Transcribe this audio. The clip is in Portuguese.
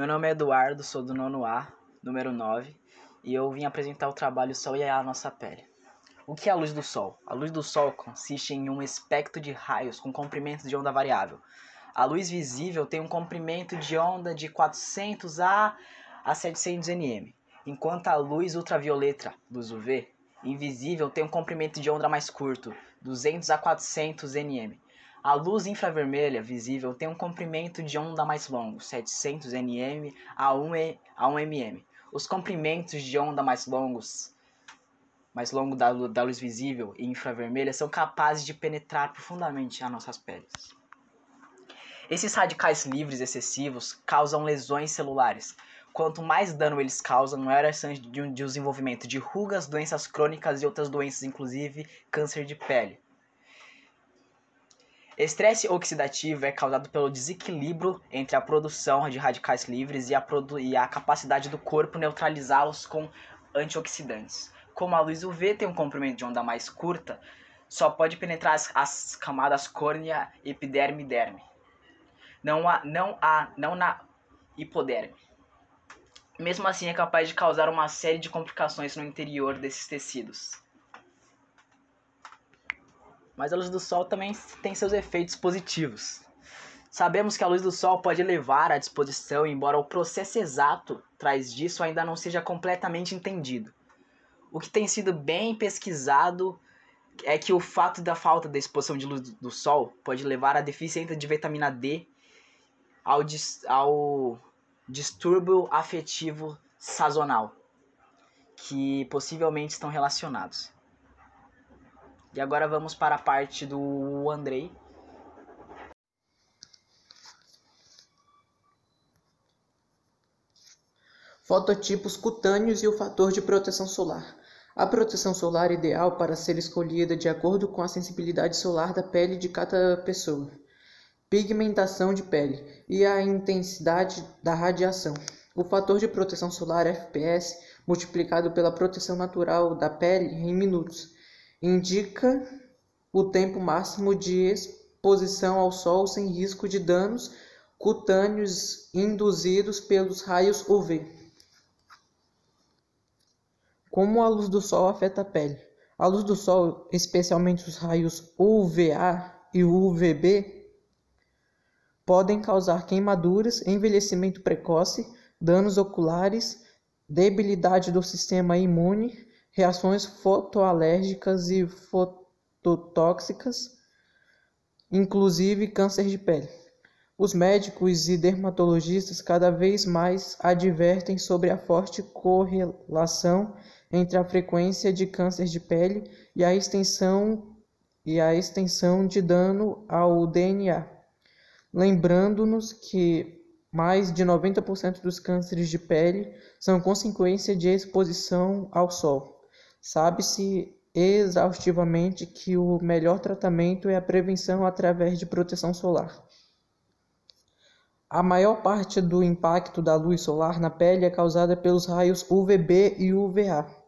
Meu nome é Eduardo, sou do nono A, número 9, e eu vim apresentar o trabalho Sol e a Nossa Pele. O que é a luz do Sol? A luz do Sol consiste em um espectro de raios com comprimento de onda variável. A luz visível tem um comprimento de onda de 400 a, a 700 nm, enquanto a luz ultravioleta, luz UV, invisível tem um comprimento de onda mais curto, 200 a 400 nm. A luz infravermelha visível tem um comprimento de onda mais longo, 700 nm a 1, a 1 mm. Os comprimentos de onda mais longos, mais longo da, da luz visível e infravermelha são capazes de penetrar profundamente as nossas peles. Esses radicais livres excessivos causam lesões celulares. Quanto mais dano eles causam, maior a chance de desenvolvimento de rugas, doenças crônicas e outras doenças, inclusive câncer de pele. Estresse oxidativo é causado pelo desequilíbrio entre a produção de radicais livres e a, e a capacidade do corpo neutralizá-los com antioxidantes. Como a luz UV tem um comprimento de onda mais curta, só pode penetrar as, as camadas córnea, epiderme e derme. Não, há, não, há, não na hipoderme. Mesmo assim, é capaz de causar uma série de complicações no interior desses tecidos. Mas a luz do sol também tem seus efeitos positivos. Sabemos que a luz do sol pode levar à disposição, embora o processo exato traz disso ainda não seja completamente entendido. O que tem sido bem pesquisado é que o fato da falta da exposição de luz do sol pode levar à deficiência de vitamina D, ao, dis ao distúrbio afetivo sazonal, que possivelmente estão relacionados. E agora vamos para a parte do Andrei. Fototipos cutâneos e o fator de proteção solar. A proteção solar ideal para ser escolhida de acordo com a sensibilidade solar da pele de cada pessoa, pigmentação de pele e a intensidade da radiação. O fator de proteção solar FPS multiplicado pela proteção natural da pele em minutos indica o tempo máximo de exposição ao sol sem risco de danos cutâneos induzidos pelos raios UV. Como a luz do sol afeta a pele? A luz do sol, especialmente os raios UVA e UVB, podem causar queimaduras, envelhecimento precoce, danos oculares, debilidade do sistema imune, reações fotoalérgicas e fototóxicas, inclusive câncer de pele. Os médicos e dermatologistas cada vez mais advertem sobre a forte correlação entre a frequência de câncer de pele e a extensão e a extensão de dano ao DNA, lembrando-nos que mais de 90% dos cânceres de pele são consequência de exposição ao sol. Sabe-se exaustivamente que o melhor tratamento é a prevenção através de proteção solar. A maior parte do impacto da luz solar na pele é causada pelos raios UVB e UVA.